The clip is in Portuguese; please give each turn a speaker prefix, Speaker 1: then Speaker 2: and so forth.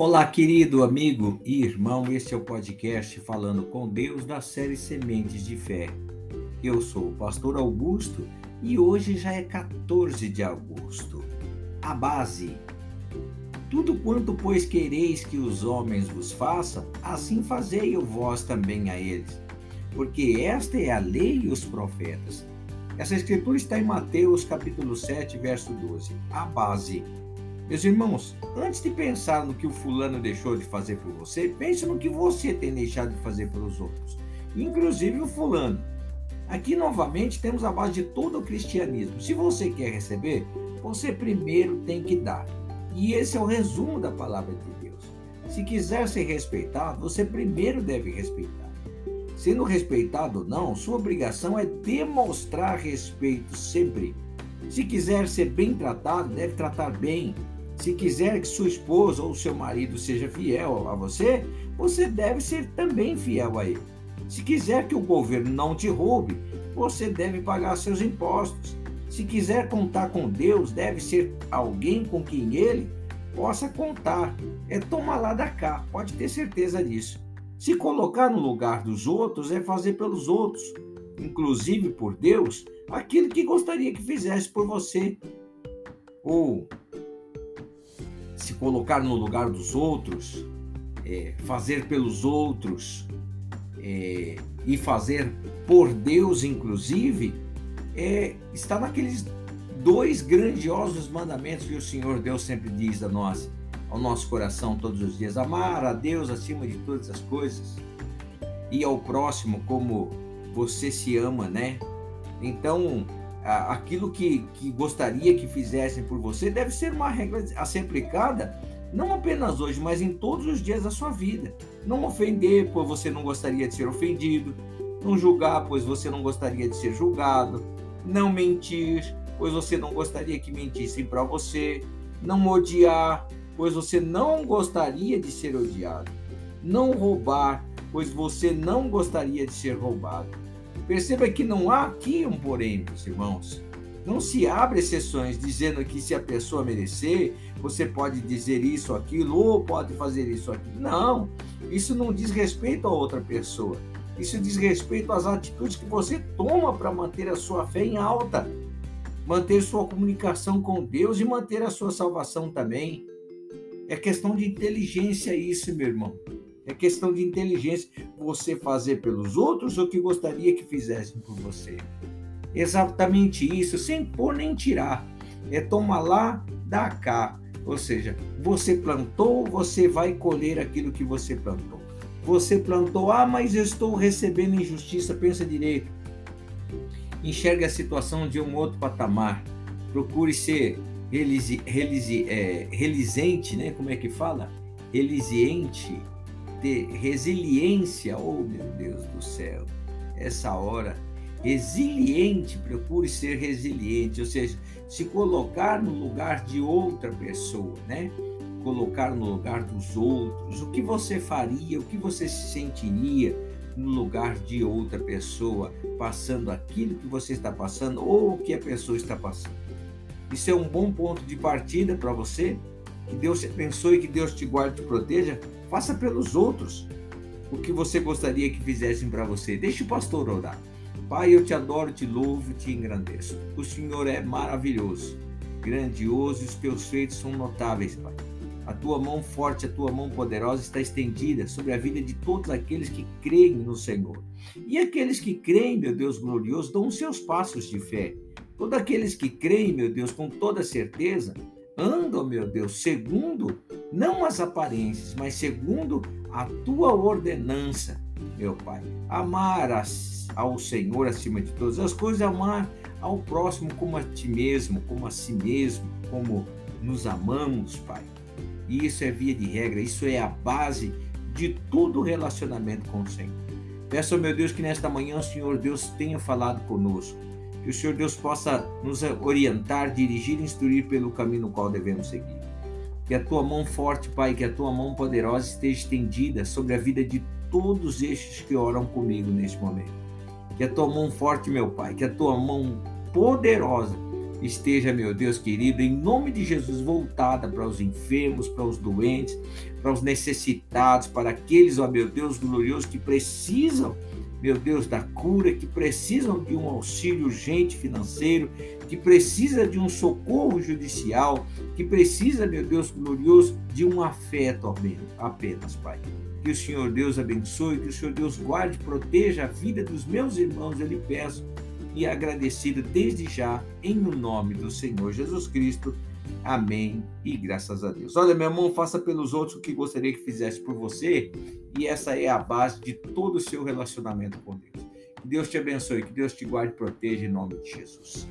Speaker 1: Olá, querido amigo e irmão, este é o podcast Falando com Deus da série Sementes de Fé. Eu sou o pastor Augusto e hoje já é 14 de agosto. A base. Tudo quanto, pois, quereis que os homens vos façam, assim fazei o vós também a eles. Porque esta é a lei e os profetas. Essa escritura está em Mateus capítulo 7, verso 12. A base. Meus irmãos, antes de pensar no que o fulano deixou de fazer por você, pense no que você tem deixado de fazer pelos outros, inclusive o fulano. Aqui novamente temos a base de todo o cristianismo. Se você quer receber, você primeiro tem que dar. E esse é o resumo da palavra de Deus. Se quiser ser respeitado, você primeiro deve respeitar. Sendo respeitado ou não, sua obrigação é demonstrar respeito sempre. Se quiser ser bem tratado, deve tratar bem. Se quiser que sua esposa ou seu marido seja fiel a você, você deve ser também fiel a ele. Se quiser que o governo não te roube, você deve pagar seus impostos. Se quiser contar com Deus, deve ser alguém com quem ele possa contar. É tomar lá da cá, pode ter certeza disso. Se colocar no lugar dos outros é fazer pelos outros, inclusive por Deus, aquilo que gostaria que fizesse por você. Ou se colocar no lugar dos outros, é, fazer pelos outros é, e fazer por Deus, inclusive, é, está naqueles dois grandiosos mandamentos que o Senhor Deus sempre diz a nós, ao nosso coração todos os dias: amar a Deus acima de todas as coisas e ao próximo como você se ama, né? Então, aquilo que, que gostaria que fizessem por você deve ser uma regra a ser aplicada não apenas hoje, mas em todos os dias da sua vida. Não ofender, pois você não gostaria de ser ofendido. Não julgar, pois você não gostaria de ser julgado. Não mentir, pois você não gostaria que mentissem para você. Não odiar, pois você não gostaria de ser odiado. Não roubar, pois você não gostaria de ser roubado Perceba que não há aqui um porém, meus irmãos. Não se abre exceções dizendo que se a pessoa merecer, você pode dizer isso, aquilo, ou pode fazer isso, aquilo. Não, isso não diz respeito a outra pessoa. Isso diz respeito às atitudes que você toma para manter a sua fé em alta, manter sua comunicação com Deus e manter a sua salvação também. É questão de inteligência isso, meu irmão. É questão de inteligência você fazer pelos outros o que gostaria que fizessem por você. Exatamente isso, sem pôr nem tirar. É tomar lá, dá cá. Ou seja, você plantou, você vai colher aquilo que você plantou. Você plantou, ah, mas eu estou recebendo injustiça, pensa direito. Enxergue a situação de um outro patamar. Procure ser relisi, relisi, é, relisente, né? Como é que fala? Relisiente ter resiliência, oh meu Deus do céu, essa hora, resiliente, procure ser resiliente, ou seja, se colocar no lugar de outra pessoa, né? Colocar no lugar dos outros, o que você faria, o que você se sentiria no lugar de outra pessoa, passando aquilo que você está passando ou o que a pessoa está passando. Isso é um bom ponto de partida para você. Que Deus te abençoe, que Deus te guarde e te proteja Faça pelos outros o que você gostaria que fizessem para você. Deixe o pastor orar. Pai, eu te adoro, te louvo, te engrandeço. O Senhor é maravilhoso, grandioso os teus feitos são notáveis, Pai. A tua mão forte, a tua mão poderosa está estendida sobre a vida de todos aqueles que creem no Senhor. E aqueles que creem, meu Deus glorioso, dão os seus passos de fé. Todos aqueles que creem, meu Deus, com toda certeza, andam, meu Deus, segundo não as aparências, mas segundo a tua ordenança, meu Pai. Amar ao Senhor acima de todas as coisas, amar ao próximo como a ti mesmo, como a si mesmo, como nos amamos, Pai. E isso é via de regra, isso é a base de todo relacionamento com o Senhor. Peço meu Deus que nesta manhã o Senhor Deus tenha falado conosco que o Senhor Deus possa nos orientar, dirigir e instruir pelo caminho no qual devemos seguir. Que a tua mão forte, Pai, que a tua mão poderosa esteja estendida sobre a vida de todos estes que oram comigo neste momento. Que a tua mão forte, meu Pai, que a tua mão poderosa esteja, meu Deus querido, em nome de Jesus, voltada para os enfermos, para os doentes, para os necessitados, para aqueles, ó meu Deus glorioso, que precisam, meu Deus, da cura, que precisam de um auxílio urgente financeiro, que precisa de um socorro judicial, que precisa, meu Deus glorioso, de um afeto apenas, Pai. Que o Senhor Deus abençoe, que o Senhor Deus guarde, proteja a vida dos meus irmãos, eu lhe peço, e agradecido desde já, em nome do Senhor Jesus Cristo. Amém e graças a Deus. Olha, meu irmão, faça pelos outros o que gostaria que fizesse por você, e essa é a base de todo o seu relacionamento com Deus. Que Deus te abençoe, que Deus te guarde e proteja em nome de Jesus.